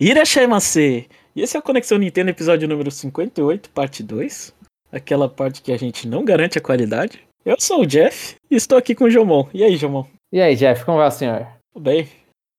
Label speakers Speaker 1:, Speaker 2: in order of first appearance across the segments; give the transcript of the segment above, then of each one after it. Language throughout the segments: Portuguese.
Speaker 1: Irashaimase! E esse é o Conexão Nintendo, episódio número 58, parte 2. Aquela parte que a gente não garante a qualidade. Eu sou o Jeff e estou aqui com o Jomon. E aí, Jomon?
Speaker 2: E aí, Jeff, como vai o senhor?
Speaker 1: Tudo bem?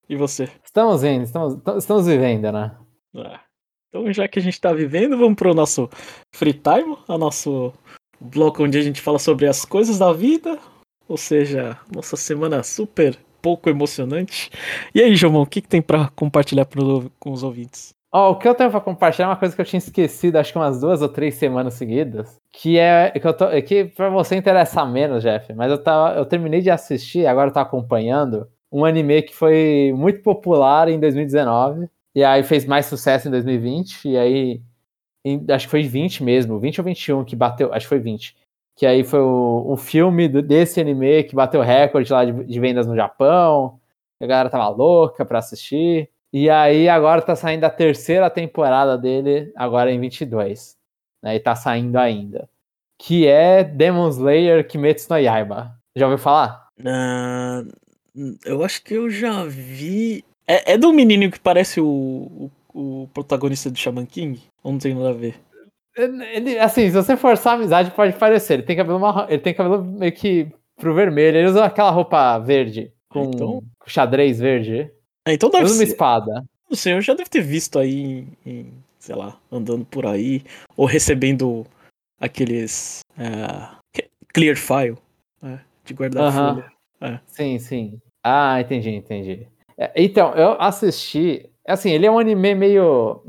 Speaker 1: E você?
Speaker 2: Estamos indo, estamos, estamos vivendo, né?
Speaker 1: Ah, então, já que a gente está vivendo, vamos pro nosso free time, o nosso bloco onde a gente fala sobre as coisas da vida, ou seja, nossa semana super pouco emocionante. E aí, Jomon, o que, que tem para compartilhar pro, com os ouvintes?
Speaker 2: Oh, o que eu tenho pra compartilhar é uma coisa que eu tinha esquecido, acho que umas duas ou três semanas seguidas, que é que eu tô, que para você interessa menos, Jeff, mas eu tava, eu terminei de assistir, agora eu tô acompanhando um anime que foi muito popular em 2019 e aí fez mais sucesso em 2020 e aí em, acho que foi 20 mesmo, 20 ou 21 que bateu, acho que foi 20. Que aí foi o, um filme do, desse anime que bateu recorde lá de, de vendas no Japão. A galera tava louca pra assistir. E aí agora tá saindo a terceira temporada dele, agora em 22. Né, e tá saindo ainda. Que é Demon Slayer Kimetsu no Yaiba. Já ouviu falar?
Speaker 1: Uh, eu acho que eu já vi. É, é do menino que parece o, o, o protagonista do Shaman King? Ou não tem nada a ver?
Speaker 2: Ele, assim, se você forçar a amizade, pode parecer. Ele tem cabelo marrom, ele tem cabelo meio que pro vermelho. Ele usa aquela roupa verde, com, então... xadrez verde.
Speaker 1: É, então deve
Speaker 2: ser... uma espada.
Speaker 1: O senhor já deve ter visto aí, em, sei lá, andando por aí, ou recebendo aqueles uh, clear file uh, de guardar uh -huh.
Speaker 2: É. Sim, sim. Ah, entendi, entendi. É, então, eu assisti. Assim, ele é um anime meio.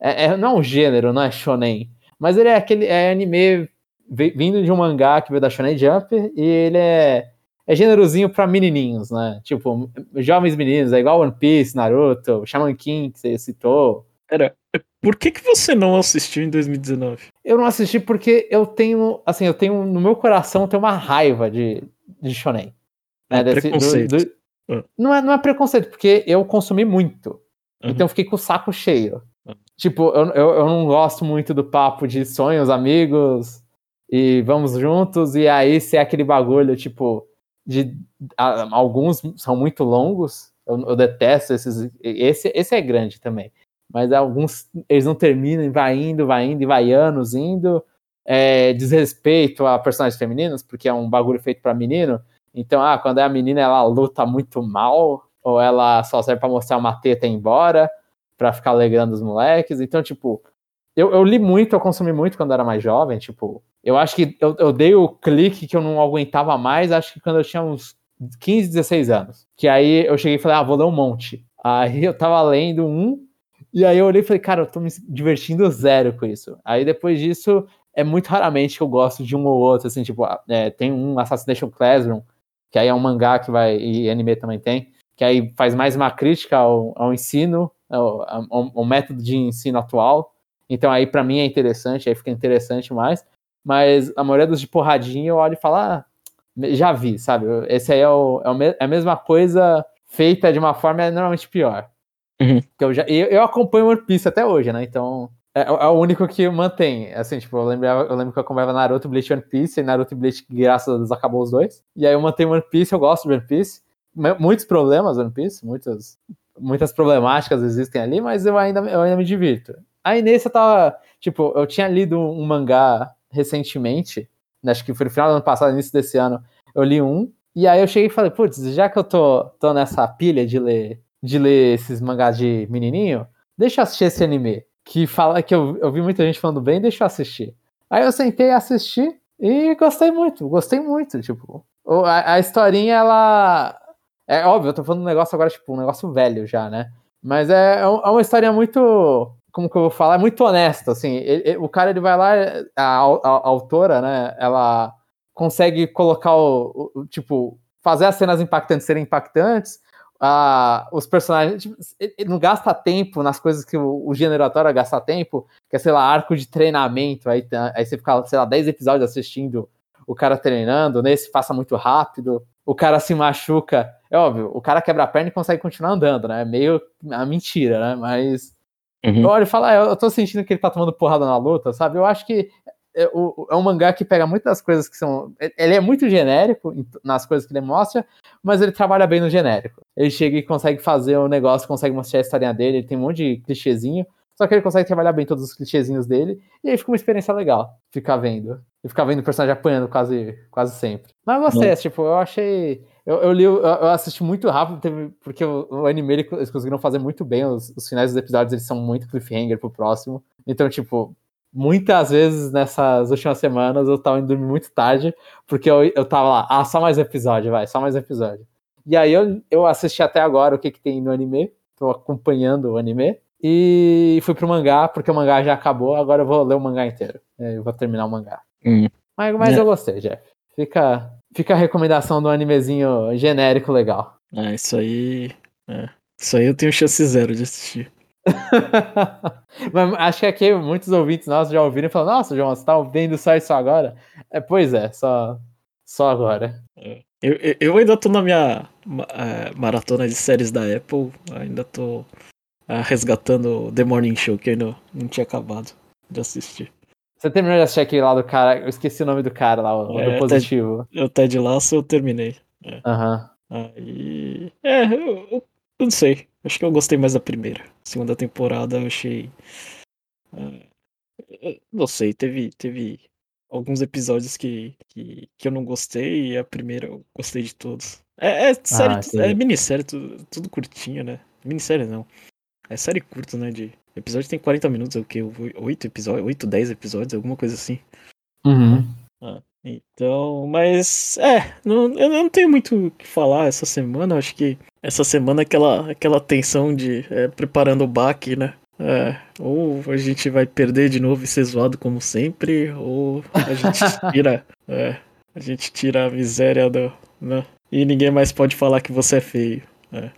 Speaker 2: É, é, não é um gênero, não é shonen. Mas ele é aquele é anime vindo de um mangá que veio da Shonen Jump e ele é é gênerozinho pra menininhos, né? Tipo, jovens meninos, é igual One Piece, Naruto, Shaman King, que você citou.
Speaker 1: Era, por que que você não assistiu em 2019?
Speaker 2: Eu não assisti porque eu tenho, assim, eu tenho, no meu coração, tem uma raiva de, de shonen.
Speaker 1: Né? É, Desse, preconceito. Do, do...
Speaker 2: Ah. Não, é, não é preconceito, porque eu consumi muito. Uhum. Então eu fiquei com o saco cheio. Tipo, eu, eu, eu não gosto muito do papo de sonhos, amigos, e vamos juntos, e aí se é aquele bagulho, tipo, de a, alguns são muito longos. Eu, eu, detesto esses. Esse, esse é grande também. Mas alguns eles não terminam, vai indo, vai indo, e vai anos indo. É, desrespeito a personagens femininas, porque é um bagulho feito para menino. Então, ah, quando é a menina, ela luta muito mal, ou ela só serve para mostrar uma teta e ir embora, pra ficar alegrando os moleques. Então, tipo, eu, eu li muito, eu consumi muito quando era mais jovem, tipo, eu acho que eu, eu dei o clique que eu não aguentava mais, acho que quando eu tinha uns 15, 16 anos. Que aí eu cheguei e falei, ah, vou ler um monte. Aí eu tava lendo um, e aí eu olhei e falei, cara, eu tô me divertindo zero com isso. Aí depois disso, é muito raramente que eu gosto de um ou outro, assim, tipo, ah, é, tem um Assassination Classroom, que aí é um mangá que vai, e anime também tem, que aí faz mais uma crítica ao, ao ensino, ao, ao, ao método de ensino atual. Então aí para mim é interessante, aí fica interessante mais mas a maioria dos de porradinha eu olho e falo, ah, já vi, sabe? Esse aí é, o, é, o, é a mesma coisa feita de uma forma é normalmente pior. Uhum. Eu, já, eu, eu acompanho One Piece até hoje, né? Então é, é, o único que mantém. Assim, tipo, eu lembro, eu lembro que eu acompanhava Naruto, Bleach One Piece, e Naruto e Bleach, graças a Deus, acabou os dois. E aí eu mantenho One Piece, eu gosto de One Piece. Muitos problemas One Piece, muitas, muitas problemáticas existem ali, mas eu ainda, eu ainda me divirto. Aí nesse eu tava, tipo, eu tinha lido um mangá recentemente, acho que foi no final do ano passado, início desse ano, eu li um, e aí eu cheguei e falei, putz, já que eu tô, tô nessa pilha de ler, de ler esses mangás de menininho, deixa eu assistir esse anime, que fala que eu, eu vi muita gente falando bem, deixa eu assistir. Aí eu sentei a assistir e gostei muito, gostei muito, tipo, a, a historinha, ela... É óbvio, eu tô falando um negócio agora, tipo, um negócio velho já, né? Mas é, é uma história muito como que eu vou falar, é muito honesto, assim, ele, ele, o cara, ele vai lá, a, a, a, autora, né, ela consegue colocar o, o, tipo, fazer as cenas impactantes serem impactantes, a, os personagens, tipo, ele não gasta tempo nas coisas que o, o gastar tempo, que é, sei lá, arco de treinamento, aí, aí você fica, sei lá, 10 episódios assistindo o cara treinando, nesse passa muito rápido, o cara se machuca, é óbvio, o cara quebra a perna e consegue continuar andando, né, é meio a mentira, né, mas Uhum. E falo, ah, eu tô sentindo que ele tá tomando porrada na luta, sabe? Eu acho que é, é um mangá que pega muitas coisas que são. Ele é muito genérico nas coisas que ele mostra, mas ele trabalha bem no genérico. Ele chega e consegue fazer o negócio, consegue mostrar a historinha dele, ele tem um monte de clichêzinho, só que ele consegue trabalhar bem todos os clichêzinhos dele, e aí fica uma experiência legal ficar vendo. E ficar vendo o personagem apanhando quase, quase sempre. Mas eu gostei, tipo, eu achei. Eu, eu li, eu, eu assisti muito rápido, teve, porque o, o, anime eles conseguiram fazer muito bem. Os, os finais dos episódios eles são muito cliffhanger pro próximo. Então, tipo, muitas vezes nessas últimas semanas eu tava indo dormir muito tarde, porque eu, eu tava lá, ah, só mais episódio, vai, só mais episódio. E aí eu, eu assisti até agora o que, que tem no anime, tô acompanhando o anime, e fui pro mangá, porque o mangá já acabou, agora eu vou ler o mangá inteiro. Eu vou terminar o mangá. Hum. Mas, mas é. eu gostei, Jeff. Fica, fica a recomendação do animezinho genérico legal.
Speaker 1: É, isso aí. É. Isso aí eu tenho chance zero de assistir.
Speaker 2: Mas acho que aqui muitos ouvintes nossos já ouviram e falaram: Nossa, João, você tá vendo só isso agora? É, pois é, só, só agora.
Speaker 1: É. Eu, eu ainda tô na minha é, maratona de séries da Apple, ainda tô é, resgatando The Morning Show, que ainda não tinha acabado de assistir.
Speaker 2: Você terminou de assistir aquele lá do cara, eu esqueci o nome do cara lá, o é, do positivo.
Speaker 1: Ted, o Ted Lasso eu terminei.
Speaker 2: Aham.
Speaker 1: Uhum. Aí. É, eu, eu não sei. Acho que eu gostei mais da primeira. Segunda temporada eu achei. Uh, não sei, teve, teve alguns episódios que, que, que eu não gostei e a primeira eu gostei de todos. É, é série, ah, é minissérie, tudo, tudo curtinho, né? Minissérie não. É série curta, né? De episódio tem 40 minutos, é o quê? 8 episódios, 8, 10 episódios, alguma coisa assim.
Speaker 2: Uhum.
Speaker 1: Ah, então, mas é, não, eu não tenho muito o que falar essa semana. Acho que essa semana é aquela, aquela tensão de é, preparando o baque, né? É, ou a gente vai perder de novo e ser zoado como sempre, ou a gente tira, é, a gente tira a miséria do, né? E ninguém mais pode falar que você é feio. É.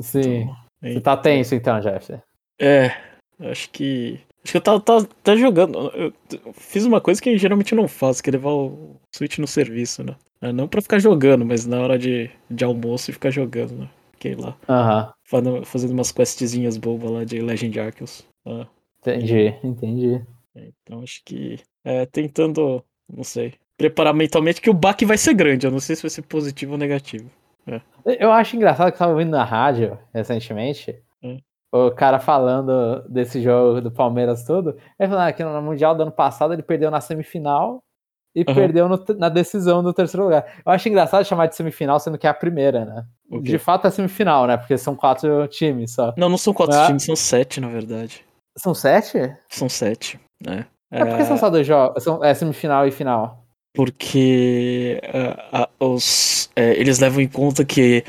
Speaker 2: Sim. Então, você tá tenso então, Jeff?
Speaker 1: É, acho que Acho que eu tava, tava, tava jogando. Eu fiz uma coisa que geralmente não faço, que é levar o Switch no serviço, né? É, não pra ficar jogando, mas na hora de, de almoço e ficar jogando, né? Fiquei lá.
Speaker 2: Uhum.
Speaker 1: Fazendo, fazendo umas questzinhas bobas lá de Legend Arceus.
Speaker 2: Ah. Entendi, entendi.
Speaker 1: É, então acho que. É, tentando. Não sei. Preparar mentalmente que o baque vai ser grande. Eu não sei se vai ser positivo ou negativo. É.
Speaker 2: Eu acho engraçado que eu tava ouvindo na rádio recentemente o cara falando desse jogo do Palmeiras tudo, ele falou ah, que no Mundial do ano passado ele perdeu na semifinal e uhum. perdeu no, na decisão do terceiro lugar. Eu acho engraçado chamar de semifinal, sendo que é a primeira, né? Okay. De fato é semifinal, né? Porque são quatro times só.
Speaker 1: Não, não são quatro Mas... times, são sete, na verdade.
Speaker 2: São sete?
Speaker 1: São sete, né?
Speaker 2: É porque são só dois jogos, são, é semifinal e final.
Speaker 1: Porque uh, uh, os, uh, eles levam em conta que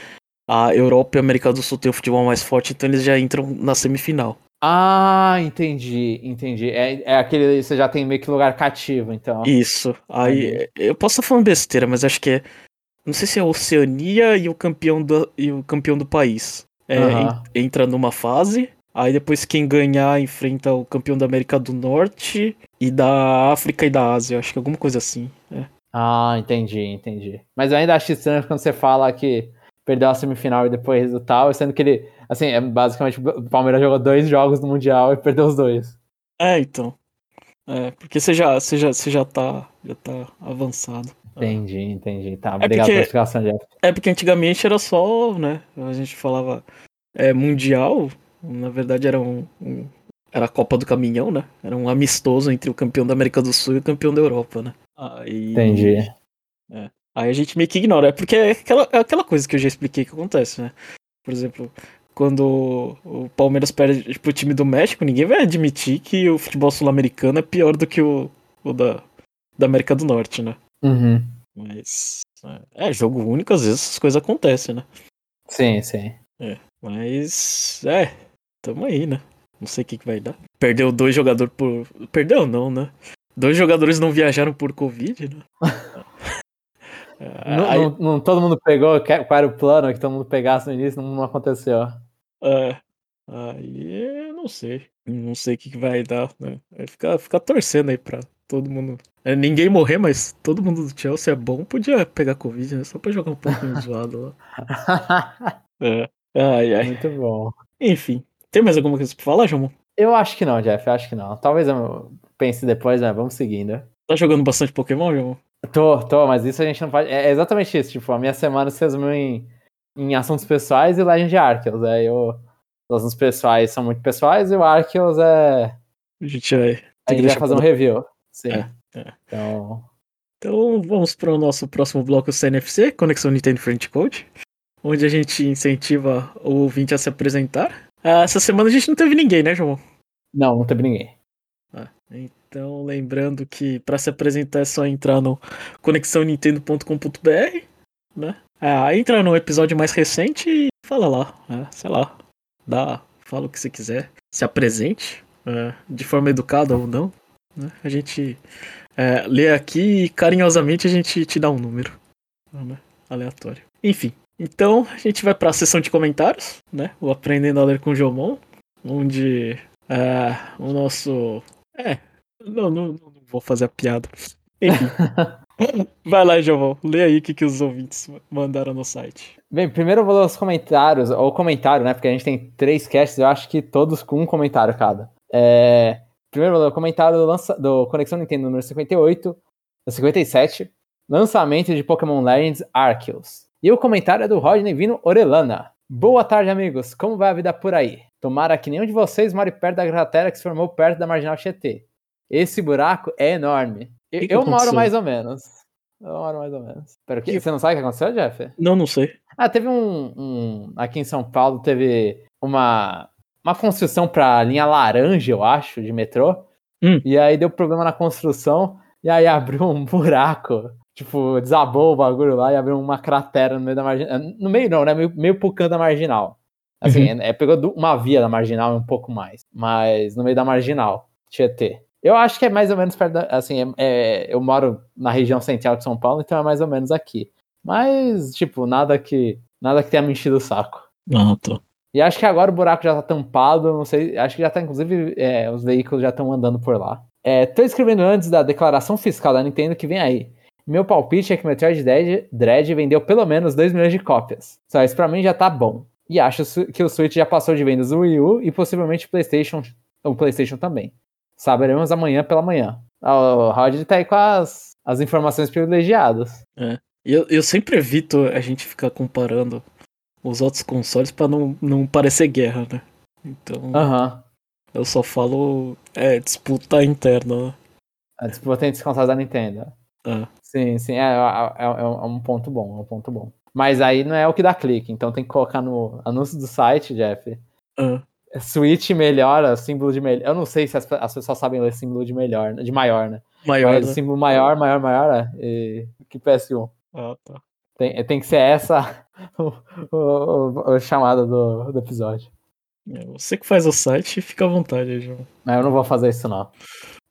Speaker 1: a Europa e a América do Sul têm o futebol mais forte, então eles já entram na semifinal.
Speaker 2: Ah, entendi, entendi. É, é aquele. Você já tem meio que lugar cativo, então.
Speaker 1: Isso. Aí. Eu posso estar falando besteira, mas acho que é. Não sei se é a Oceania e o campeão do, e o campeão do país. É, uhum. entra numa fase. Aí depois quem ganhar enfrenta o campeão da América do Norte e da África e da Ásia. Acho que alguma coisa assim. É.
Speaker 2: Ah, entendi, entendi. Mas eu ainda acho estranho quando você fala que perdeu a semifinal e depois o tal, sendo que ele, assim, é basicamente o Palmeiras jogou dois jogos no Mundial e perdeu os dois.
Speaker 1: É, então. É, porque você já, você já, você já tá, já tá avançado.
Speaker 2: Entendi, entendi. Tá, obrigado é porque, pela explicação, Jeff.
Speaker 1: É porque antigamente era só, né, a gente falava é, Mundial, na verdade era um, um era a Copa do Caminhão, né? Era um amistoso entre o campeão da América do Sul e o campeão da Europa, né?
Speaker 2: Aí, Entendi.
Speaker 1: É. Aí a gente meio que ignora. É porque é aquela, é aquela coisa que eu já expliquei que acontece, né? Por exemplo, quando o Palmeiras perde pro time do México, ninguém vai admitir que o futebol sul-americano é pior do que o, o da, da América do Norte, né?
Speaker 2: Uhum.
Speaker 1: Mas. É, é, jogo único, às vezes essas coisas acontecem, né?
Speaker 2: Sim, sim.
Speaker 1: É, mas. É, tamo aí, né? Não sei o que, que vai dar. Perdeu dois jogadores por. Perdeu não, né? Dois jogadores não viajaram por Covid, né?
Speaker 2: Não, aí... não, não, todo mundo pegou qual era o plano que todo mundo pegasse no início, não, não aconteceu.
Speaker 1: É. Aí não sei. Não sei o que, que vai dar, né? Ficar ficar torcendo aí pra todo mundo. É, ninguém morrer, mas todo mundo do Chelsea é bom. Podia pegar Covid, né? Só pra jogar um pouquinho zoado lá. É. Ai, ai.
Speaker 2: Muito bom.
Speaker 1: Enfim. Tem mais alguma coisa pra falar, João?
Speaker 2: Eu acho que não, Jeff. Acho que não. Talvez eu pense depois, né? Vamos seguindo.
Speaker 1: Tá jogando bastante Pokémon, João?
Speaker 2: Tô, tô, mas isso a gente não pode. É exatamente isso. Tipo, a minha semana se resumiu em, em assuntos pessoais e Legend Arceus. Aí eu. Os assuntos pessoais são muito pessoais e o Arceus é.
Speaker 1: A gente vai.
Speaker 2: A gente vai fazer um review. Sim.
Speaker 1: É, é.
Speaker 2: Então.
Speaker 1: Então vamos para o nosso próximo bloco CNFC, Conexão Nintendo Friend Code, onde a gente incentiva o ouvinte a se apresentar. Ah, essa semana a gente não teve ninguém, né, João?
Speaker 2: Não, não teve ninguém.
Speaker 1: Ah, então, lembrando que para se apresentar é só entrar no conexãonintendo.com.br, né? Ah, entra no episódio mais recente e fala lá, né? sei lá, dá, fala o que você quiser, se apresente, é, de forma educada ou não, né? A gente é, lê aqui e carinhosamente a gente te dá um número, né? Aleatório. Enfim, então a gente vai para a sessão de comentários, né? O Aprendendo a Ler com Jomon, onde é, o nosso. É, não, não, não vou fazer a piada. Enfim. Vai lá, Jomon, lê aí o que, que os ouvintes mandaram no site.
Speaker 2: Bem, primeiro eu vou ler os comentários, ou comentário, né? Porque a gente tem três casts, eu acho que todos com um comentário cada. É, primeiro eu vou ler o comentário do, lança, do Conexão Nintendo número 58, 57, lançamento de Pokémon Legends Arceus. E o comentário é do Rodney Vino Orelana. Boa tarde, amigos. Como vai a vida por aí? Tomara que nenhum de vocês more perto da cratera que se formou perto da Marginal Tietê. Esse buraco é enorme. Eu,
Speaker 1: Que que
Speaker 2: eu moro mais ou menos. Eu moro mais ou menos. Pera, que, você não sabe o que aconteceu, Jeff?
Speaker 1: Não, não sei.
Speaker 2: Ah, teve um, um- Aqui em São Paulo teve uma. Uma construção pra linha laranja, eu acho, de metrô.
Speaker 1: Hum.
Speaker 2: E aí deu problema na construção. E aí abriu um buraco. Tipo, desabou o bagulho lá e abriu uma cratera no meio da marginal. No meio não, né? Meio, meio pro canto da marginal. Assim, é, pegou uma via da marginal e um pouco mais. Mas no meio da marginal, Tietê. Eu acho que é mais ou menos perto da. Assim, é- é- eu moro na região central de São Paulo, então é mais ou menos aqui. Mas, tipo, nada que. Nada que tenha me enchido o saco.
Speaker 1: Ah, tô.
Speaker 2: E acho que agora o buraco já tá tampado, não sei, acho que já tá, inclusive, é, os veículos já estão andando por lá. É, tô escrevendo antes da declaração fiscal da Nintendo que vem aí. Meu palpite é que Metroid Dread, Dread vendeu pelo menos 2 milhões de cópias. Só isso pra mim já tá bom. E acho que o Switch já passou de vendas do Wii U e possivelmente PlayStation, o PlayStation também. Saberemos amanhã pela manhã. Ah, O Rod tá aí com as, as informações privilegiadas.
Speaker 1: E eu, eu sempre evito a gente ficar comparando os outros consoles pra não, não parecer guerra, né? Então,
Speaker 2: Aham.
Speaker 1: eu só falo é, disputa interna, né?
Speaker 2: A disputa entre os consoles da Nintendo.
Speaker 1: Ah,
Speaker 2: Sim, sim, é, é- é- é um ponto bom, é um ponto bom. Mas aí não é o que dá clique, então tem que colocar no anúncio do site, Jeff.
Speaker 1: ah.
Speaker 2: Switch melhora, símbolo de melhor. Eu não sei se as, as pessoas sabem ler símbolo de melhor, né, de maior, né?
Speaker 1: Maior,
Speaker 2: Mas
Speaker 1: né?
Speaker 2: símbolo maior, maior, maior, é, e- que PS1.
Speaker 1: Ah, tá.
Speaker 2: Tem, tem que ser essa o chamada do, do episódio.
Speaker 1: É, você que faz o site, fica à vontade João.
Speaker 2: Mas eu não vou fazer isso, não.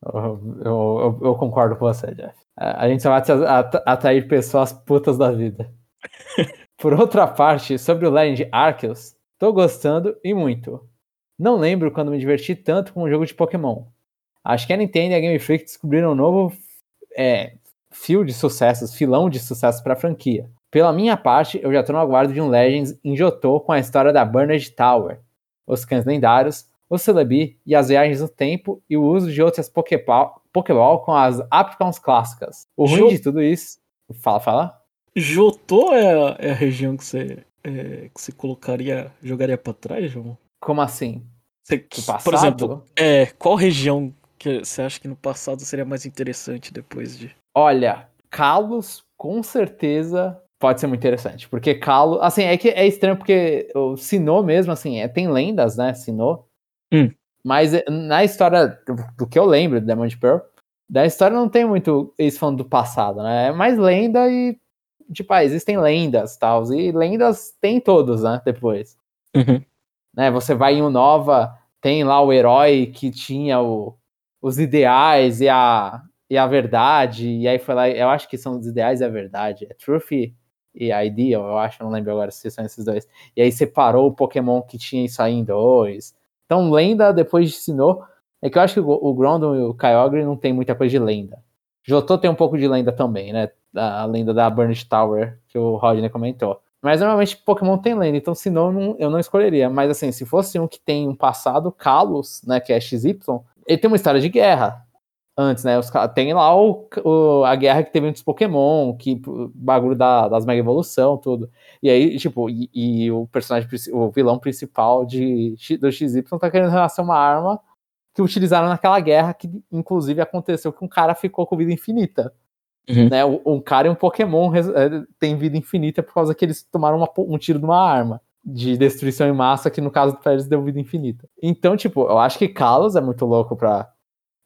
Speaker 2: Eu, eu, eu- concordo com você, Jeff. A a gente só vai atra- atra- atrair pessoas putas da vida. Por outra parte, sobre o Legend Arceus, tô gostando e muito. Não lembro quando me diverti tanto com um jogo de Pokémon. Acho que a Nintendo e a Game Freak descobriram um novo é, fio de sucessos, filão de sucessos para a franquia. Pela minha parte, eu já tô no aguardo de um Legends em Johto com a história da Burned Tower, os cães lendários, o Celebi e as viagens no tempo e o uso de outras Pokéball, Pokéball com as Apricons clássicas. O ruim
Speaker 1: Jo-
Speaker 2: de tudo isso. Fala, fala.
Speaker 1: Jotô é a, é a região que você, é, que você colocaria, jogaria pra trás, João?
Speaker 2: Como assim?
Speaker 1: Você- por exemplo, é, qual região que você acha que no passado seria mais interessante depois de.
Speaker 2: Olha, Kalos com certeza pode ser muito interessante. Porque Kalos. Assim, é que é estranho porque o Sinnoh mesmo, assim, é, tem lendas, né? Sinnoh.
Speaker 1: Hum.
Speaker 2: Mas é, na história, do, que eu lembro de Diamond Pearl, da história não tem muito eles falando do passado, né? É mais lenda e. Tipo, ah, existem lendas tal. E lendas tem todos, né? Depois. Né? Você vai em Unova, tem lá o herói que tinha o- os ideais e a, e a verdade, e aí foi lá, eu acho que são os ideais e a verdade, é Truth e, e Ideal, eu acho, não lembro agora se são esses dois. E aí separou o Pokémon que tinha isso aí em dois. Então, lenda depois de Sinnoh, é que eu acho que o, o Groudon e o Kyogre não tem muita coisa de lenda. Jotô tem um pouco de lenda também, né? A, a lenda da Burnished Tower, que o Rodney comentou. Mas normalmente Pokémon tem lenda, então senão eu não, eu não escolheria. Mas assim, se fosse um que tem um passado, Kalos, né, que é XY, ele tem uma história de guerra. antes, né? Os, tem lá o, o, a guerra que teve entre os Pokémon, que bagulho da, das Mega Evolução, tudo. E aí, tipo, e, e, o personagem, o vilão principal de, do XY tá querendo relacionar uma arma que utilizaram naquela guerra, que inclusive aconteceu que um cara ficou com vida infinita. Uhum. Né? Um cara e um Pokémon é, tem vida infinita por causa que eles tomaram uma, um tiro de uma arma de destruição em massa, que no caso do Pérez deu vida infinita. Então, tipo, eu acho que Kalos é muito louco pra,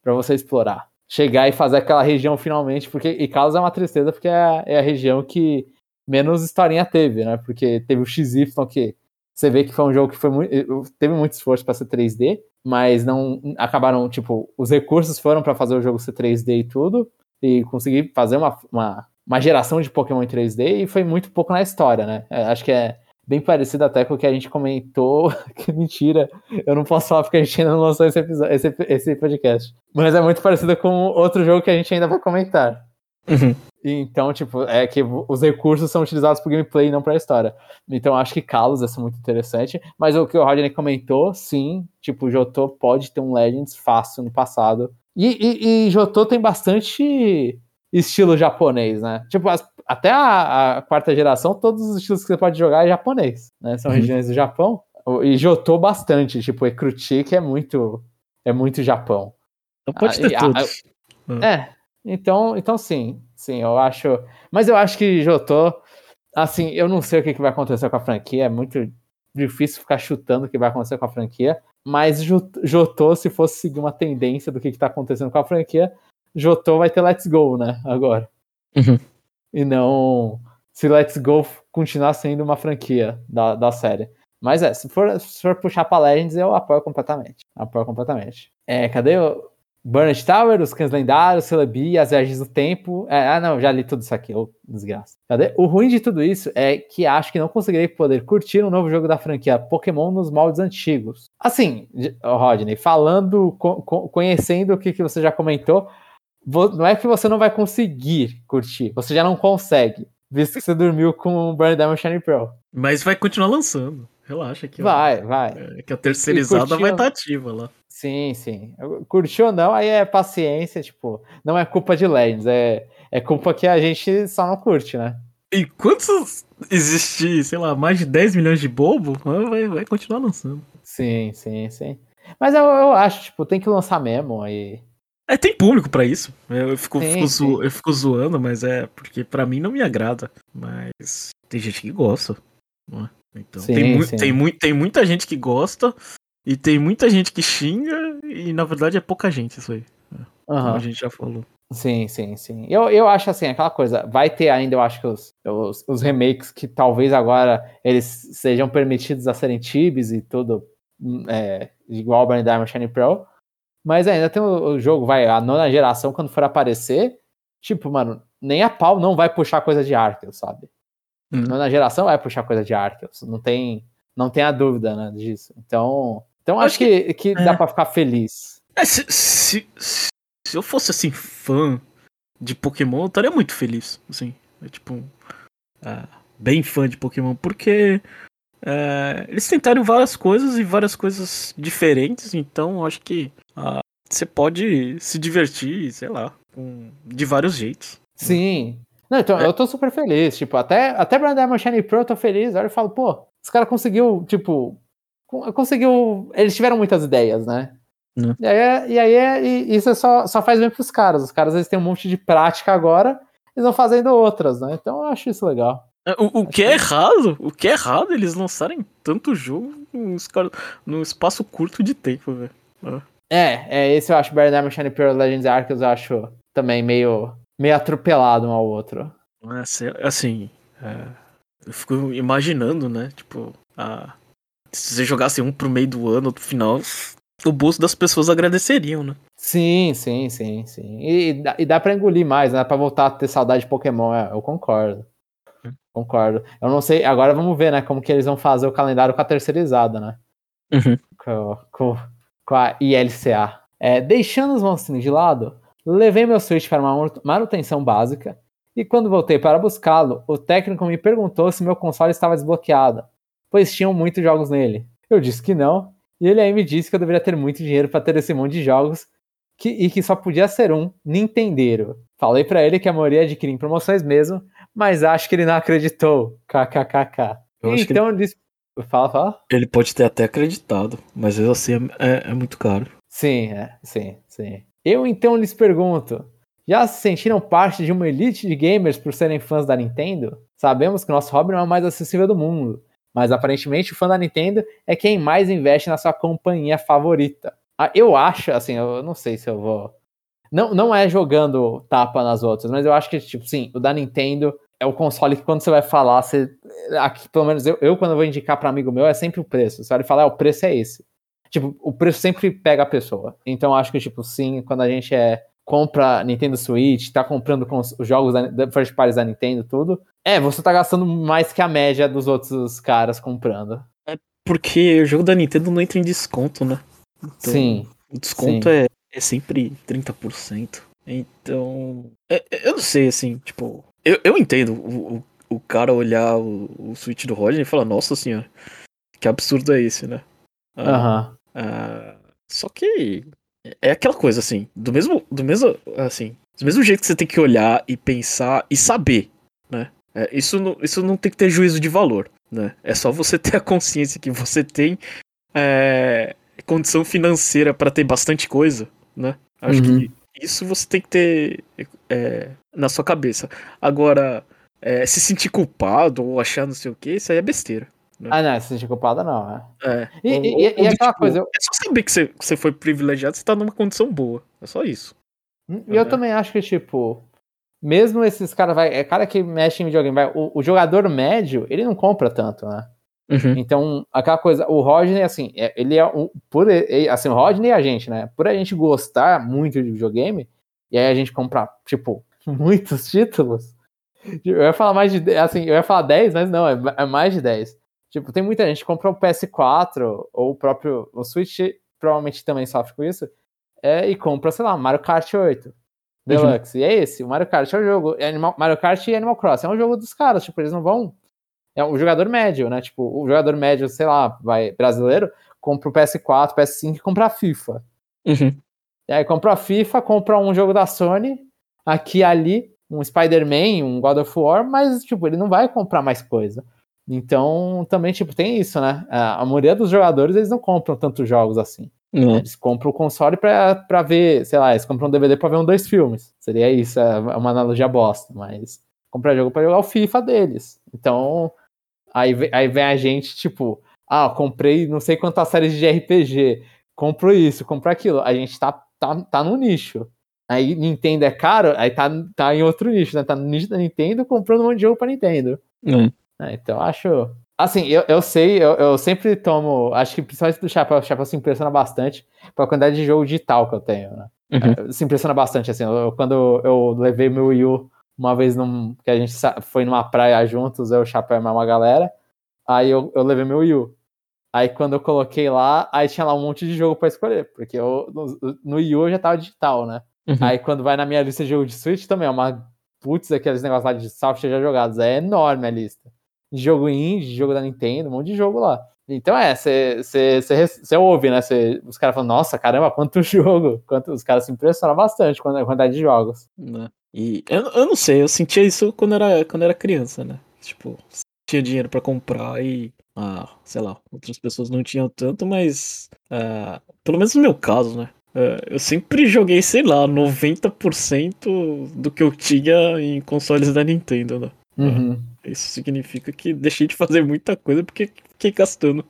Speaker 2: pra você explorar. Chegar e fazer aquela região finalmente, porque. E Kalos é uma tristeza, porque é, é a região que menos historinha teve, né? Porque teve o XY que você vê que foi um jogo que foi muito, teve muito esforço para ser 3D, mas não acabaram, tipo, os recursos foram para fazer o jogo ser 3D e tudo, e conseguir fazer uma, uma, uma, geração de Pokémon em 3D, e foi muito pouco na história, né? É, acho que é bem parecido até com o que a gente comentou, que mentira, eu não posso falar porque a gente ainda não lançou esse, episódio, esse, esse podcast, mas é muito parecido com outro jogo que a gente ainda vai comentar. Uhum. Então, tipo, é que os recursos são utilizados pro gameplay e não pra história. Então, acho que Kalos é muito interessante. Mas o que o Rodney comentou, sim, tipo, o Jotô pode ter um Legends fácil no passado. E, e, e Jotô tem bastante estilo japonês, né? Tipo, as, até a, a, quarta geração, todos os estilos que você pode jogar é japonês, né? São uhum. regiões do Japão. E Jotô bastante, tipo, Ekruti, que é muito, é muito Japão.
Speaker 1: Não pode ter ah, todos.
Speaker 2: A, é, então, então sim, sim, eu acho. Mas eu acho que Jotô, assim, eu não sei o que, que vai acontecer com a franquia, é muito difícil ficar chutando o que vai acontecer com a franquia. Mas Jotô, se fosse seguir uma tendência do que, está acontecendo com a franquia, Jotô vai ter Let's Go, né? Agora. Uhum. E não se Let's Go continuar sendo uma franquia da, da série. Mas é, se for, se for puxar pra Legends, eu apoio completamente. Apoio completamente. É, cadê o. Burnet Tower, os cães lendários, Celebi, as viagens do tempo. É, ah, não, já li tudo isso aqui, ô desgraça. Cadê? O ruim de tudo isso é que acho que não conseguirei poder curtir um novo jogo da franquia Pokémon nos moldes antigos. Assim, Rodney, falando, co conhecendo o que, que você já comentou, não é que você não vai conseguir curtir, você já não consegue, visto que você dormiu com o Burn Diamond Shiny Pearl.
Speaker 1: Mas vai continuar lançando. Relaxa que
Speaker 2: vai, ó, vai.
Speaker 1: É, que a terceirizada vai estar tá ativa lá.
Speaker 2: Sim, sim. Curtiu ou não, aí é paciência, tipo, não é culpa de Legends, é, é culpa que a gente só não curte, né?
Speaker 1: Enquanto existir, sei lá, mais de 10 milhões de bobo, vai, vai continuar lançando.
Speaker 2: Sim, sim, sim. Mas eu, eu acho, tipo, tem que lançar mesmo aí.
Speaker 1: É, tem público para isso. Eu fico, sim, fico zo... eu fico zoando, mas é porque para mim não me agrada. Mas tem gente que gosta. Não é? Então, sim, tem, mu tem, mu tem muita gente que gosta, e tem muita gente que xinga, e na verdade é pouca gente isso aí. Uhum. Como a gente já falou.
Speaker 2: Sim, sim, sim. Eu, eu acho assim, aquela coisa, vai ter ainda, eu acho que os, os, os remakes que talvez agora eles sejam permitidos a serem tibes e tudo é, igual Burn Diamond Shiny Pro. Mas ainda tem o, o, jogo, vai, a nona geração, quando for aparecer, tipo, mano, nem a pau não vai puxar coisa de Arceus, sabe? Hum. Nona geração vai puxar coisa de Arceus, não tem, não tem a dúvida né, disso. Então, então acho, que, que, que é. dá pra ficar feliz.
Speaker 1: É, se, se, se, eu fosse assim, fã de Pokémon, eu estaria muito feliz. Assim, é, tipo, é, bem fã de Pokémon, porque é, eles tentaram várias coisas e várias coisas diferentes, então acho que ah, você pode se divertir, sei lá, com, de vários jeitos.
Speaker 2: Sim. Não, então, é. eu tô super feliz. Tipo, até, até Brand Diamond Shiny Pro eu tô feliz. Aí eu falo, pô, os caras conseguiu, tipo, conseguiu. Eles tiveram muitas ideias, né? Uhum. E aí, e aí é, e isso só, só faz bem pros caras. Os caras eles têm um monte de prática agora, eles vão fazendo outras, né? Então eu acho isso legal.
Speaker 1: É, o, o que é errado, o que é errado eles lançarem tanto jogo num espaço curto de tempo, velho.
Speaker 2: Ah. É, é, esse eu acho, Bernard Shiny Pearl Legends Arceus, eu acho também meio, meio atropelado um ao outro.
Speaker 1: É, assim, é, eu fico imaginando, né, tipo, a, se você jogasse um pro meio do ano, do final, o bolso das pessoas agradeceriam, né?
Speaker 2: Sim, sim, sim, sim. E, e dá, e dá pra engolir mais, né? Pra voltar a ter saudade de Pokémon, é, eu concordo. Concordo. Eu não sei, agora vamos ver, né? Como que eles vão fazer o calendário com a terceirizada, né? Uhum. Com, com, com, a ILCA. É, deixando os monstros de lado, levei meu Switch para uma manutenção básica e quando voltei para buscá-lo, o técnico me perguntou se meu console estava desbloqueado pois tinham muitos jogos nele. Eu disse que não, e ele aí me disse que eu deveria ter muito dinheiro para ter esse monte de jogos que, e que só podia ser um Nintendeiro. Falei para ele que a maioria adquiria em promoções mesmo, mas acho que ele não acreditou. KKKK. Então ele... Fala, fala.
Speaker 1: Ele pode ter até acreditado, mas assim é, é muito caro.
Speaker 2: Sim, é, sim, sim. Eu então lhes pergunto: já se sentiram parte de uma elite de gamers por serem fãs da Nintendo? Sabemos que nosso hobby não é o mais acessível do mundo, mas aparentemente o fã da Nintendo é quem mais investe na sua companhia favorita. Ah, eu acho, assim, eu não sei se eu vou. Não, não é jogando tapa nas outras, mas eu acho que, tipo, sim, o da Nintendo é o console que quando você vai falar, você. Aqui, pelo menos eu, eu quando eu vou indicar para amigo meu, é sempre o preço. Você vai falar, ah, o preço é esse. Tipo, o preço sempre pega a pessoa. Então acho que, tipo, sim, quando a gente é compra Nintendo Switch, tá comprando com os jogos da, da first parties da Nintendo, tudo. É, você tá gastando mais que a média dos outros caras comprando.
Speaker 1: É porque o jogo da Nintendo não entra em desconto, né?
Speaker 2: Então, sim.
Speaker 1: O desconto sim. É, é sempre 30%. Então. É, eu não sei, assim, tipo. Eu, eu entendo o, o, o cara olhar o, o Switch do Roger e falar, nossa senhora, que absurdo é esse, né?
Speaker 2: Aham.
Speaker 1: Ah, só que é aquela coisa assim, do mesmo, do mesmo, assim, do mesmo jeito que você tem que olhar e pensar e saber, né? É, isso, não, isso não tem que ter juízo de valor, né? É só você ter a consciência que você tem é, condição financeira para ter bastante coisa, né? Acho uhum. que isso você tem que ter é, na sua cabeça. Agora, é, se sentir culpado ou achar não sei o que, isso aí é besteira.
Speaker 2: Né? Ah, não, se sentir culpada não, é.
Speaker 1: é.
Speaker 2: E, ou, e, e aquela tipo, coisa.
Speaker 1: É só saber que você, que você foi privilegiado, você tá numa condição boa. É só isso.
Speaker 2: Hum, e eu é. também acho que, tipo, mesmo esses caras, vai, é cara que mexe em videogame, vai, o, o jogador médio, ele não compra tanto, né? Uhum. Então, aquela coisa, o Rodney, assim, é, ele é um. Por, assim, o Rodney e a gente, né? Por a gente gostar muito de videogame, e aí a gente comprar, tipo, muitos títulos. Eu ia falar mais de. Assim, eu ia falar 10, mas não, é, é mais de 10. Tipo, tem muita gente que compra o PS4 ou o próprio. O Switch provavelmente também sofre com isso. É, e compra, sei lá, Mario Kart 8 Deluxe. Uhum. E é esse. O Mario Kart é o jogo. É Animal, Mario Kart e Animal Crossing é um jogo dos caras. Tipo, eles não vão. É o jogador médio, né? Tipo, o jogador médio, sei lá, vai brasileiro, compra o PS4, PS5 e compra a FIFA.
Speaker 1: Uhum.
Speaker 2: E aí compra a FIFA, compra um jogo da Sony, aqui ali, um Spider-Man, um God of War, mas, tipo, ele não vai comprar mais coisa. Então, também, tipo, tem isso, né? A maioria dos jogadores, eles não compram tantos jogos assim.
Speaker 1: Uhum.
Speaker 2: Eles compram o console pra, pra ver, sei lá, eles compram um DVD pra ver um dois filmes. Seria isso, é uma analogia bosta, mas comprar jogo pra jogar o FIFA deles. Então, aí, aí vem a gente, tipo, ah, comprei não sei quantas séries de RPG, compro isso, compro aquilo. A gente tá, tá, tá no nicho. Aí Nintendo é caro, aí tá, tá em outro nicho, né? Tá no nicho da Nintendo comprando um monte de jogo pra Nintendo.
Speaker 1: Uhum.
Speaker 2: É, então acho. Assim, eu, eu sei, eu, eu sempre tomo. Acho que principalmente do Chapéu, o Chapéu se impressiona bastante pela quantidade de jogo digital que eu tenho, né? Uhum. É, se impressiona bastante, assim. Eu, quando eu levei meu Wii U uma vez num, que a gente foi numa praia juntos, eu, o Chapéu e uma galera, aí eu, eu levei meu Wii U. Aí quando eu coloquei lá, aí tinha lá um monte de jogo para escolher, porque eu, no, no Wii U já tava digital, né? Uhum. Aí quando vai na minha lista de jogo de Switch também, é uma putz, aqueles negócios lá de software já jogados, é enorme a lista de jogo indie, de jogo da Nintendo, um monte de jogo lá. Então é, você ouve, né? Cê, os caras falam, nossa, caramba, quanto jogo! Quanto, os caras se impressionam bastante com a quantidade de jogos.
Speaker 1: Né? E eu, eu não sei, eu sentia isso quando era, quando era criança, né? Tipo, tinha dinheiro para comprar e, ah, sei lá, outras pessoas não tinham tanto, mas uh, pelo menos no meu caso, né? Uh, eu sempre joguei, sei lá, 90% do que eu tinha em consoles da Nintendo, né?
Speaker 2: Uhum.
Speaker 1: Isso significa que deixei de fazer muita coisa porque fiquei gastando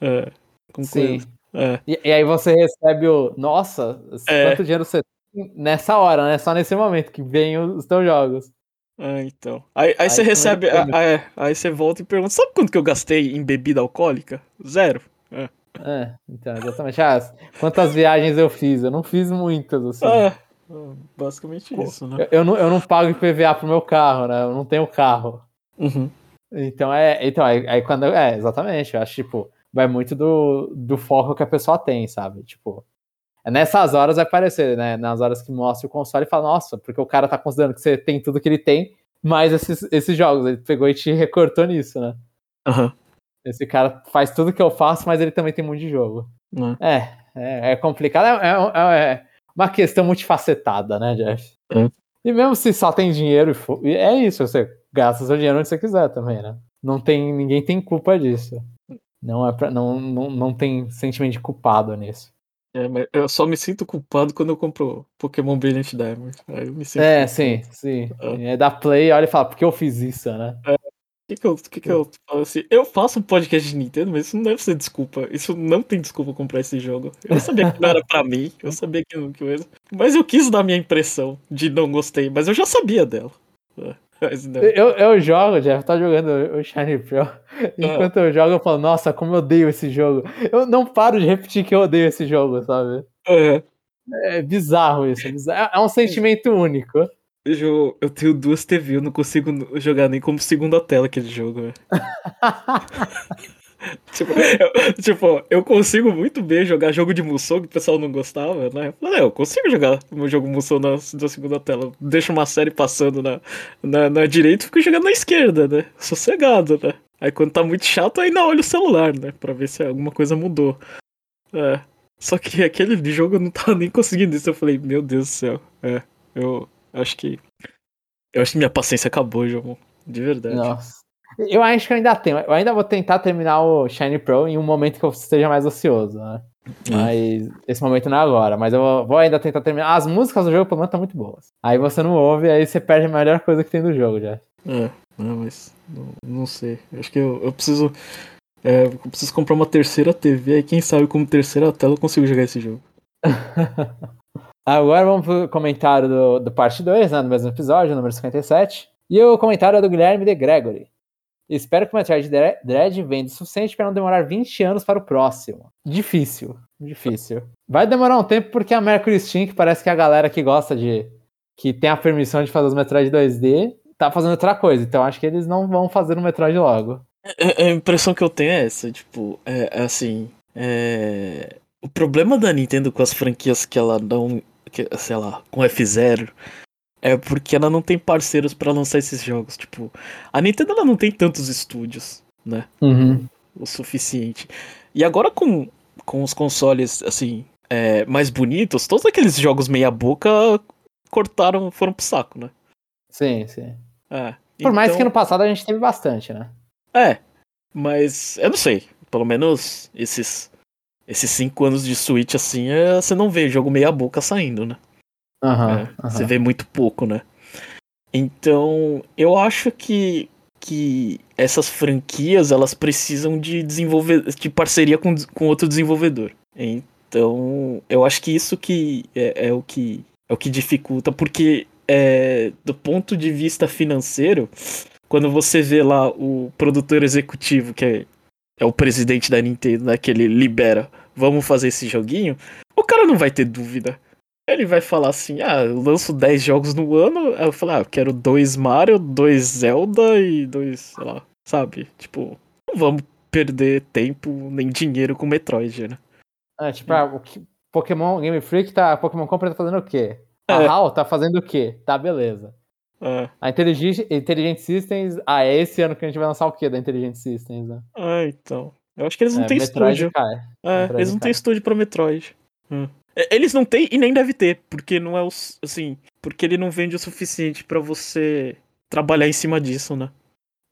Speaker 1: é, com
Speaker 2: Sim. É. E, e, aí você recebe o. Nossa, é. quanto dinheiro você tem nessa hora, né? Só nesse momento que vem os, os teus jogos.
Speaker 1: Ah, então. Aí, aí, aí você recebe. Aí, é, aí você volta e pergunta: sabe quanto que eu gastei em bebida alcoólica? Zero. É,
Speaker 2: é então, exatamente. Ah, quantas viagens eu fiz? Eu não fiz muitas, assim. É,
Speaker 1: basicamente Pô, isso, né?
Speaker 2: Eu, eu, não, eu não pago IPVA pro meu carro, né? Eu não tenho carro.
Speaker 1: Uhum.
Speaker 2: Então é. Então, aí, aí, quando. É, exatamente. Eu acho, tipo, vai muito do, do foco que a pessoa tem, sabe? Tipo. É nessas horas vai aparecer, né? Nas horas que mostra o console e fala, nossa, porque o cara tá considerando que você tem tudo que ele tem, mais esses, esses jogos. Ele pegou e te recortou nisso, né?
Speaker 1: Uhum.
Speaker 2: Esse cara faz tudo que eu faço, mas ele também tem muito de jogo.
Speaker 1: Uhum.
Speaker 2: É, é, é complicado. É, é, é, uma questão multifacetada, né, Jeff?
Speaker 1: É.
Speaker 2: E mesmo se só tem dinheiro, é isso, você gasta seu dinheiro onde você quiser também, né? Não tem, ninguém tem culpa disso. Não, é pra, não, não, não tem sentimento de culpado nisso.
Speaker 1: É, mas eu só me sinto culpado quando eu compro Pokémon Brilliant Diamond. Aí eu me sinto
Speaker 2: é,
Speaker 1: culpado.
Speaker 2: sim, sim. É. é da Play, olha e fala, por que eu fiz isso, né?
Speaker 1: É. O que, que, eu, que, que eu falo assim? Eu faço um podcast de Nintendo, mas isso não deve ser desculpa. Isso não tem desculpa comprar esse jogo. Eu sabia que não era pra mim, eu sabia que não que Mas eu quis dar minha impressão de não gostei, mas eu já sabia dela.
Speaker 2: Eu, eu jogo, Jeff, tá jogando o Shiny Pro. Enquanto eu jogo, eu falo, nossa, como eu odeio esse jogo. Eu não paro de repetir que eu odeio esse jogo, sabe?
Speaker 1: É,
Speaker 2: é bizarro isso. É, bizarro. é um sentimento único.
Speaker 1: Eu, eu tenho duas TV, eu não consigo jogar nem como segunda tela aquele jogo. tipo, eu, tipo, eu consigo muito bem jogar jogo de Musou, que o pessoal não gostava, né? Eu, falei, eu consigo jogar meu jogo Musou na, na segunda tela. Deixo uma série passando na, na, na direita e fico jogando na esquerda, né? Sossegado, né? Aí quando tá muito chato, ainda olho o celular, né? Pra ver se alguma coisa mudou. É. Só que aquele jogo eu não tava nem conseguindo isso. Eu falei, meu Deus do céu. É, eu acho que. Eu acho que minha paciência acabou, João. De verdade.
Speaker 2: Nossa. Eu acho que eu ainda tenho. Eu ainda vou tentar terminar o Shiny Pro em um momento que eu esteja mais ocioso, né? Mas esse momento não é agora. Mas eu vou ainda tentar terminar. As músicas do jogo, pelo menos, estão muito boas. Aí você não ouve, aí você perde a melhor coisa que tem do jogo já.
Speaker 1: É, não, mas. Não, não sei. Acho que eu, eu preciso. É, eu preciso comprar uma terceira TV. Aí quem sabe como terceira tela eu consigo jogar esse jogo.
Speaker 2: Agora vamos pro comentário do, do parte 2, né, do mesmo episódio, número 57. E o comentário é do Guilherme de Gregory. Espero que o Metroid Dread venda o suficiente para não demorar 20 anos para o próximo. Difícil, difícil. Vai demorar um tempo porque a Mercury Steam, que parece que é a galera que gosta de. que tem a permissão de fazer os Metroid 2D, tá fazendo outra coisa. Então acho que eles não vão fazer o Metroid logo.
Speaker 1: A, a impressão que eu tenho é essa, tipo, é, é assim. É... O problema da Nintendo com as franquias que ela não. Que, sei lá, com F0 é porque ela não tem parceiros para lançar esses jogos. Tipo, a Nintendo ela não tem tantos estúdios, né?
Speaker 2: Uhum.
Speaker 1: O suficiente. E agora com, com os consoles, assim, é, mais bonitos, todos aqueles jogos meia-boca cortaram, foram pro saco, né?
Speaker 2: Sim, sim.
Speaker 1: É,
Speaker 2: Por então... mais que no passado a gente teve bastante, né?
Speaker 1: É, mas eu não sei. Pelo menos esses, esses cinco anos de Switch, assim, é, você não vê jogo meia-boca saindo, né?
Speaker 2: Uhum,
Speaker 1: é, uhum. Você vê muito pouco, né? Então, eu acho que, que essas franquias elas precisam de desenvolver de parceria com, com outro desenvolvedor. Então, eu acho que isso que é, é o que é o que dificulta, porque é, do ponto de vista financeiro, quando você vê lá o produtor executivo, que é, é o presidente da Nintendo, né, que ele libera, vamos fazer esse joguinho, o cara não vai ter dúvida. Ele vai falar assim: ah, eu lanço 10 jogos no ano. Aí eu falo: ah, eu quero dois Mario, dois Zelda e dois, sei lá, sabe? Tipo, não vamos perder tempo nem dinheiro com Metroid, né?
Speaker 2: É, tipo, ah, o que, Pokémon Game Freak tá. Pokémon Company tá fazendo o quê? A é. HAL tá fazendo o quê? Tá, beleza.
Speaker 1: É.
Speaker 2: A Intelligent, Intelligent Systems. Ah, é esse ano que a gente vai lançar o quê da Intelligent Systems, né?
Speaker 1: Ah, então. Eu acho que eles não é, têm estúdio. Cai. É, Metroid eles não têm estúdio pra Metroid. Hum. É, eles não têm e nem deve ter, porque não é o. Assim, porque ele não vende o suficiente para você trabalhar em cima disso, né?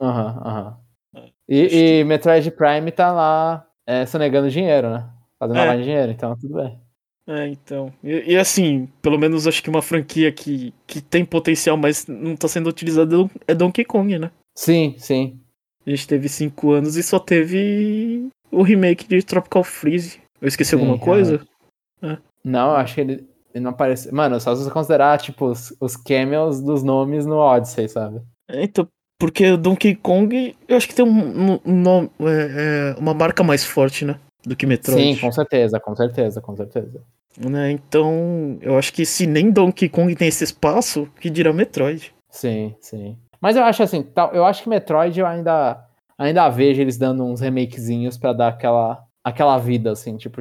Speaker 2: Aham, uhum, aham. Uhum. E, e, Metroid Prime tá lá é, sonegando dinheiro, né? Fazendo é. lavagem de dinheiro, então tudo bem.
Speaker 1: É, então. E, e, assim, pelo menos acho que uma franquia que, que tem potencial, mas não tá sendo utilizada é Donkey Kong, né?
Speaker 2: Sim, sim.
Speaker 1: A gente teve cinco anos e só teve o remake de Tropical Freeze. Eu esqueci sim, alguma coisa?
Speaker 2: É. Não, eu acho que ele, ele não aparece. Mano, só se você considerar, tipo, os, os cameos dos nomes no Odyssey, sabe?
Speaker 1: É, então, porque o Donkey Kong, eu acho que tem um, um, um é, é, uma marca mais forte, né? Do que Metroid.
Speaker 2: Sim, com certeza, com certeza, com certeza.
Speaker 1: Né, então, eu acho que se nem Donkey Kong tem esse espaço, que dirá Metroid.
Speaker 2: Sim, sim. Mas eu acho assim, eu acho que Metroid eu ainda, ainda vejo eles dando uns remakezinhos para dar aquela aquela vida, assim, tipo,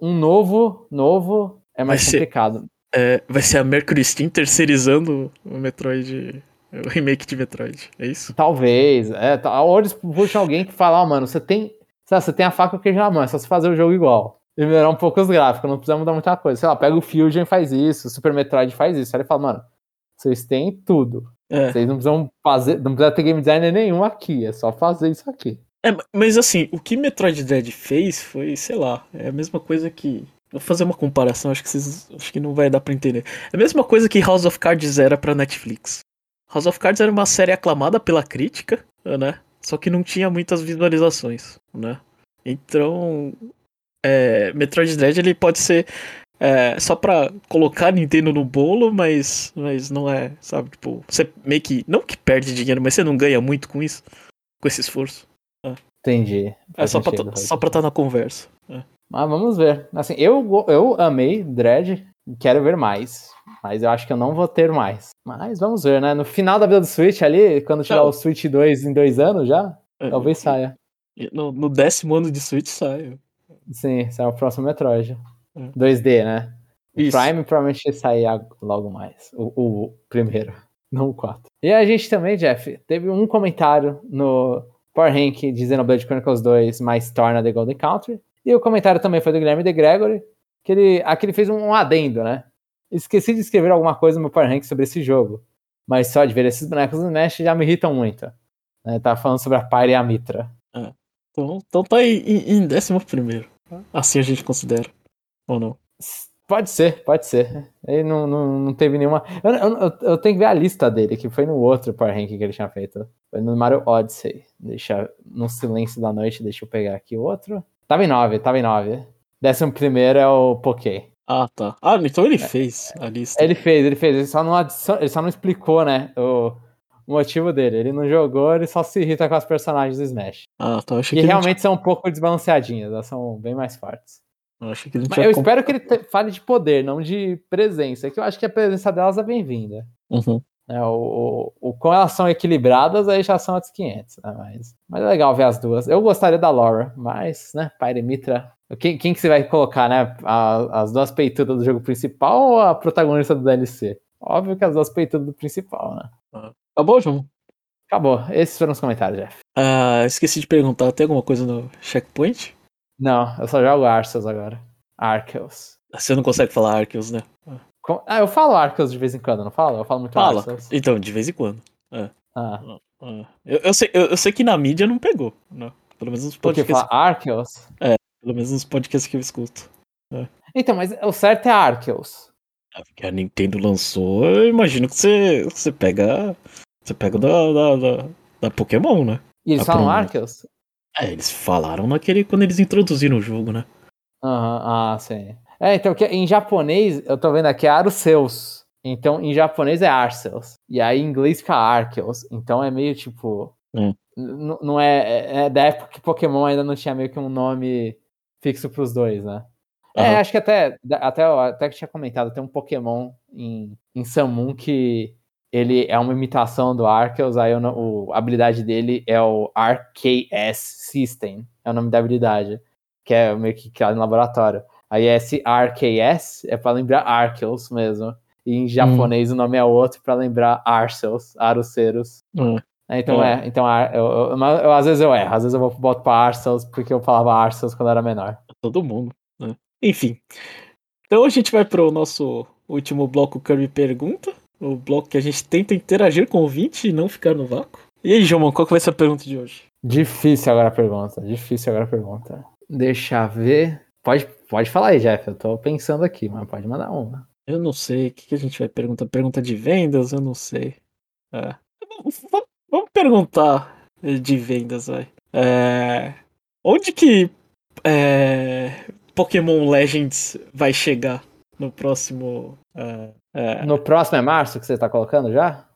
Speaker 2: um novo, novo é mais vai complicado.
Speaker 1: Ser, é, vai ser a Mercury Steam terceirizando o Metroid, o remake de Metroid, é isso?
Speaker 2: Talvez, é, ou eles puxam alguém que fala, oh, mano, você tem, sabe, você tem a faca que já mão, é só você fazer o jogo igual. e melhorar um pouco os gráficos, não precisa mudar muita coisa. Sei lá, pega o Fusion e faz isso, o Super Metroid faz isso. Aí ele fala, mano, vocês têm tudo.
Speaker 1: É.
Speaker 2: Vocês não precisam fazer, não precisa ter game designer nenhum aqui, é só fazer isso aqui.
Speaker 1: É, mas assim, o que Metroid Dread fez foi, sei lá, é a mesma coisa que. Vou fazer uma comparação, acho que vocês. Acho que não vai dar pra entender. É a mesma coisa que House of Cards era pra Netflix. House of Cards era uma série aclamada pela crítica, né? Só que não tinha muitas visualizações, né? Então. É, Metroid Dread ele pode ser é, só pra colocar Nintendo no bolo, mas, mas não é, sabe? Tipo, você meio que. Não que perde dinheiro, mas você não ganha muito com isso, com esse esforço.
Speaker 2: Entendi.
Speaker 1: É só pra,
Speaker 2: sentido,
Speaker 1: tá- só pra estar na conversa.
Speaker 2: Mas vamos ver. Assim, eu, eu amei Dread, quero ver mais. Mas eu acho que eu não vou ter mais. Mas vamos ver, né? No final da vida do Switch ali, quando tiver
Speaker 1: Não.
Speaker 2: o Switch 2 em dois anos já,
Speaker 1: É,
Speaker 2: talvez saia.
Speaker 1: No, no décimo ano de Switch sai.
Speaker 2: Sim, sai o próximo Metroid.
Speaker 1: Hum.
Speaker 2: 2D, né? O
Speaker 1: Isso.
Speaker 2: Prime provavelmente sai ag- logo mais. O, o primeiro, não o 4. E a gente também, Jeff, teve um comentário no Power Rank de Xenoblade Chronicles 2 mais Torna The Golden Country. E o comentário também foi do Guilherme de Gregory, que ele, aqui ele fez um, adendo, né? Esqueci de escrever alguma coisa no meu Power Rank sobre esse jogo. Mas só de ver esses bonecos no Smash já me irritam muito. Né? Tá falando sobre a Pyre e a Mitra.
Speaker 1: Então, então tá aí em, em décimo primeiro. Assim a gente considera. Ou não?
Speaker 2: Pode ser, pode ser. Ele não, não, não teve nenhuma. Eu, eu, eu- tenho que ver a lista dele, que foi no outro Power Ranking que ele tinha feito. Foi no Mario Odyssey. Deixa no silêncio da noite, deixa eu pegar aqui o outro. Tava em 9, tava em 9. Décimo primeiro é o Poké.
Speaker 1: Ah, tá. Ah, então ele fez a lista.
Speaker 2: Ele fez, ele fez, ele só não, adicion... ele só não explicou, né? O... o motivo dele. Ele não jogou, ele só se irrita com as personagens do Smash.
Speaker 1: Ah, tá. Eu achei
Speaker 2: Que
Speaker 1: que,
Speaker 2: realmente são um pouco desbalanceadinhas, elas são bem mais fortes.
Speaker 1: Eu achei que ele
Speaker 2: Mas
Speaker 1: tinha
Speaker 2: eu
Speaker 1: com-
Speaker 2: espero que ele te- fale de poder, não de presença. Que eu acho que a presença delas é bem-vinda.
Speaker 1: Uhum.
Speaker 2: É, o, o, o, como elas são equilibradas, aí já são outros 500. Né? Mas, mas é legal ver as duas. Eu gostaria da Laura, mas, né, Pyre Mitra. Quem, quem que você vai colocar, né? A- as duas peitudas do jogo principal ou a protagonista do DLC? Óbvio que as duas peitudas do principal, né?
Speaker 1: Acabou, João?
Speaker 2: Acabou. Esses foram os comentários, Jeff.
Speaker 1: Ah, esqueci de perguntar. Tem alguma coisa no checkpoint?
Speaker 2: Não, eu só jogo Arceus agora. Arceus.
Speaker 1: Você não consegue falar Arceus, né?
Speaker 2: Ah, eu falo Arceus de vez em quando, não falo? Eu falo muito
Speaker 1: Fala.
Speaker 2: Arceus.
Speaker 1: Então, de vez em quando.
Speaker 2: Ah,
Speaker 1: Ah, Eu, eu sei, eu, eu sei que na mídia não pegou, né? Pelo menos nos
Speaker 2: porque
Speaker 1: podcasts,
Speaker 2: fala Arceus?
Speaker 1: pelo menos nos podcasts que eu escuto.
Speaker 2: Então, mas o certo é Arceus.
Speaker 1: Ah, Porque a Nintendo lançou, eu imagino que você, você pega. Você pega da, da, da, da Pokémon, né?
Speaker 2: E eles
Speaker 1: Ah,
Speaker 2: falam. Arceus?
Speaker 1: É, eles falaram naquele. quando eles introduziram o jogo, né?
Speaker 2: Aham, ah, sim. É, então, em japonês, eu tô vendo aqui é Arceus. Então, em japonês é Arceus. E aí, em inglês fica Arceus. Então, é meio tipo... N- Não é, é- é da época que Pokémon ainda não tinha meio que um nome fixo pros dois, né? É,
Speaker 1: Aham.
Speaker 2: acho que até, até, até que tinha comentado, tem um Pokémon em, em Samun que ele é uma imitação do Arceus, aí a habilidade dele é o RKS System, é o nome da habilidade, que é meio que criado no laboratório. Aí esse RKS é pra lembrar Arceus mesmo, e em japonês o nome é outro pra lembrar Arceus, Aruceus.
Speaker 1: Hum.
Speaker 2: É, Então
Speaker 1: É.
Speaker 2: é, então eu, eu- mas eu- às vezes eu erro, às vezes eu vou boto pra Arceus porque eu falava Arceus quando eu era menor.
Speaker 1: Todo mundo, né? Enfim. Então a gente vai pro nosso último bloco Kirby Pergunta. O bloco que a gente tenta interagir com o ouvinte e não ficar no vácuo. E aí, João, qual que vai ser a pergunta de hoje?
Speaker 2: Difícil agora a pergunta. Difícil agora a pergunta. Deixa eu ver. Pode, pode falar aí, Jeff. Eu tô pensando aqui, mas pode mandar uma.
Speaker 1: Eu não sei. O que, que a gente vai perguntar? Pergunta de vendas? Eu não sei. É. Vamos- Vamos, vamos perguntar de vendas, vai. É, Onde que é, Pokémon Legends vai chegar no próximo. é, é,
Speaker 2: No próximo é março que você tá colocando já?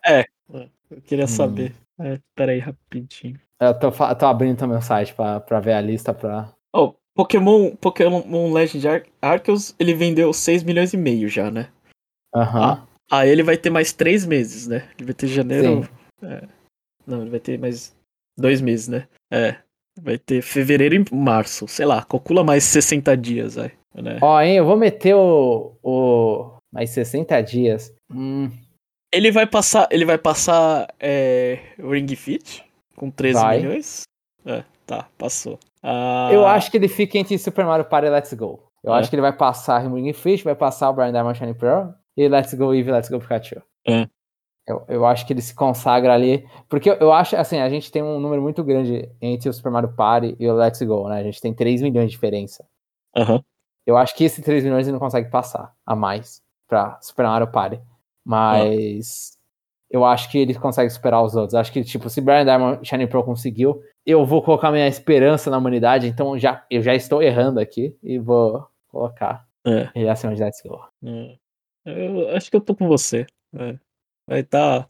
Speaker 1: eu queria
Speaker 2: Hum.
Speaker 1: saber. É, pera aí, rapidinho.
Speaker 2: Eu tô, tô abrindo também o site pra, pra ver a lista pra.
Speaker 1: Oh, Pokémon, Pokémon Legend Ar Arceus, ele vendeu 6 milhões e meio já, né?
Speaker 2: Aham.
Speaker 1: Aí ele vai ter mais 3 meses, né? Ele vai ter janeiro. É. Não, ele vai ter mais dois meses, né? É. Vai ter fevereiro e março. Sei lá, calcula mais 60 dias, vai. Né?
Speaker 2: Ó, hein, eu vou meter o. o... Mais 60 dias. Hum,
Speaker 1: Ele vai passar. Ele vai passar é, Ring Fit com 13
Speaker 2: Vai.
Speaker 1: milhões. É, tá, passou. Ah,
Speaker 2: Eu acho que ele fica entre Super Mario Party e Let's Go. Eu
Speaker 1: É.
Speaker 2: acho que ele vai passar Ring Fish, vai passar o Brian Diamond Shining Pearl e Let's Go Eevee, Let's Go Pikachu.
Speaker 1: É.
Speaker 2: Eu, eu acho que ele se consagra ali. Porque eu, eu acho, assim, a gente tem um número muito grande entre o Super Mario Party e o Let's Go, né? A gente tem 3 milhões de diferença.
Speaker 1: Aham.
Speaker 2: Eu acho que esse 3 milhões ele não consegue passar a mais pra Super Mario Party. Mas eu acho que ele consegue superar os outros. Acho que, tipo, se Brian Diamond Shining Pro conseguiu, eu vou colocar minha esperança na humanidade. Então já, eu já estou errando aqui e vou colocar
Speaker 1: É.
Speaker 2: ele acima de Let's Go.
Speaker 1: É. Eu acho que eu tô com você. É. Vai dar.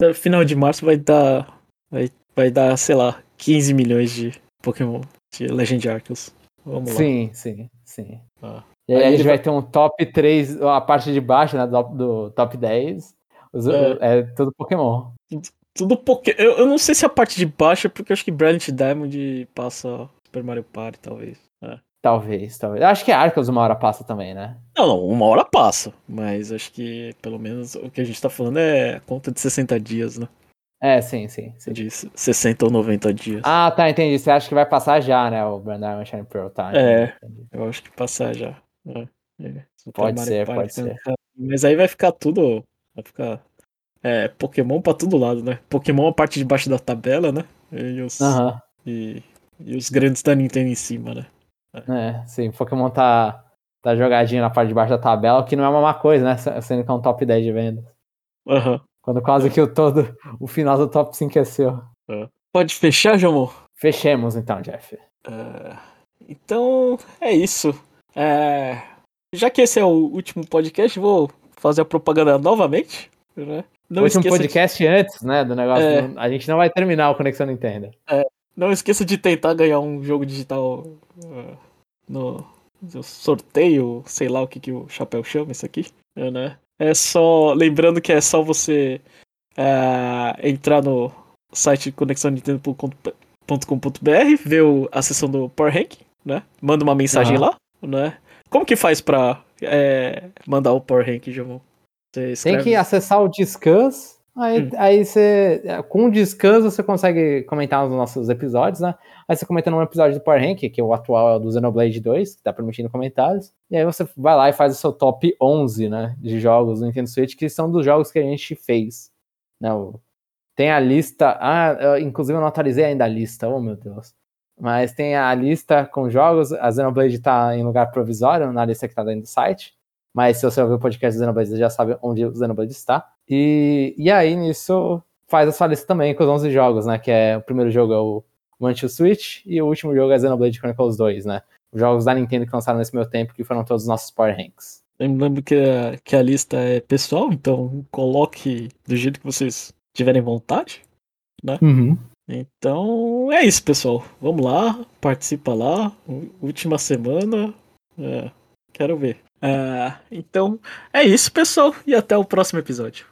Speaker 1: no Final de março vai dar. Vai, vai dar, sei lá, 15 milhões de Pokémon de Legend Arceus. Vamos lá.
Speaker 2: Sim, sim, sim.
Speaker 1: Ah.
Speaker 2: E aí,
Speaker 1: Aí
Speaker 2: a gente
Speaker 1: vai-
Speaker 2: ter um top 3, a parte de baixo, né, do, do top 10. Os-
Speaker 1: É.
Speaker 2: é. tudo Pokémon.
Speaker 1: Tudo Poké. Eu, eu não sei se a parte de baixo é porque eu acho que Brilliant Diamond passa Super Mario Party, talvez. É.
Speaker 2: Talvez, talvez. Eu acho que Arceus uma hora passa também, né?
Speaker 1: Não, não, uma hora passa. Mas acho que pelo menos o que a gente tá falando é conta de 60 dias, né?
Speaker 2: É, sim, sim. sim.
Speaker 1: De 60 ou 90 dias.
Speaker 2: Ah, tá, entendi. Você acha que vai passar já, né, o Brand Diamond Shine Pearl, tá?
Speaker 1: É.
Speaker 2: entendi.
Speaker 1: Eu acho que passar já. É, é.
Speaker 2: Pode ser, pode ser.
Speaker 1: Mas aí vai ficar tudo. Vai ficar. É, Pokémon pra todo lado, né? Pokémon a parte de baixo da tabela, né? E os,
Speaker 2: Aham.
Speaker 1: e, e os grandes da Nintendo em cima, né?
Speaker 2: É, sim, Pokémon tá, tá jogadinho na parte de baixo da tabela, o que não é uma má coisa, né? Sendo que é um top 10 de vendas.
Speaker 1: Aham.
Speaker 2: Quando quase que o todo, o final do top 5 é seu.
Speaker 1: Pode fechar, Jamon?
Speaker 2: Fechemos então, Jeff.
Speaker 1: É, então, é isso. É, já que esse é o último podcast, vou fazer a propaganda novamente. Né? Não,
Speaker 2: o último
Speaker 1: esqueça de,
Speaker 2: podcast antes, né, do negócio.
Speaker 1: É.
Speaker 2: A gente não vai terminar o Conexão Nintendo.
Speaker 1: não esqueça de tentar ganhar um jogo digital é, no, no sorteio, sei lá o que, que o Chapéu chama isso aqui. É, né? É só. Lembrando que é só você é, entrar no site conexãonintendo.com.br, ver o- a seção do Power Rank, né? Manda uma mensagem
Speaker 2: Aham.
Speaker 1: lá, né? Como que faz pra é, mandar o Power Rank,
Speaker 2: Tem que acessar o Discuss. Aí,
Speaker 1: Hum.
Speaker 2: aí você. Com o Discuss você consegue comentar nos nossos episódios, né? Aí você comenta num episódio do Power Rank, que o atual é do Xenoblade 2, que tá permitindo comentários. E aí você vai lá e faz o seu top 11, né? De jogos do Nintendo Switch, que são dos jogos que a gente fez. Né? Tem a lista. Ah, eu- inclusive eu não atualizei ainda a lista, oh meu Deus. Mas tem a lista com jogos. A Xenoblade tá em lugar provisório na lista que tá dentro do site. Mas se você ouvir o podcast do Xenoblade, você já sabe onde o Xenoblade está. E, e aí, nisso, faz a sua lista também com os 11 jogos, né? Que é o primeiro jogo é o to Switch e o último jogo é Xenoblade Chronicles 2, né? Os jogos da Nintendo que lançaram nesse meu tempo, que foram todos os nossos Power Ranks.
Speaker 1: Lembrando que a, que a lista é pessoal, então coloque do jeito que vocês tiverem vontade. Então é isso, pessoal. Vamos lá, participa lá. Última semana. É, quero ver. É, então é isso, pessoal, e até o próximo episódio.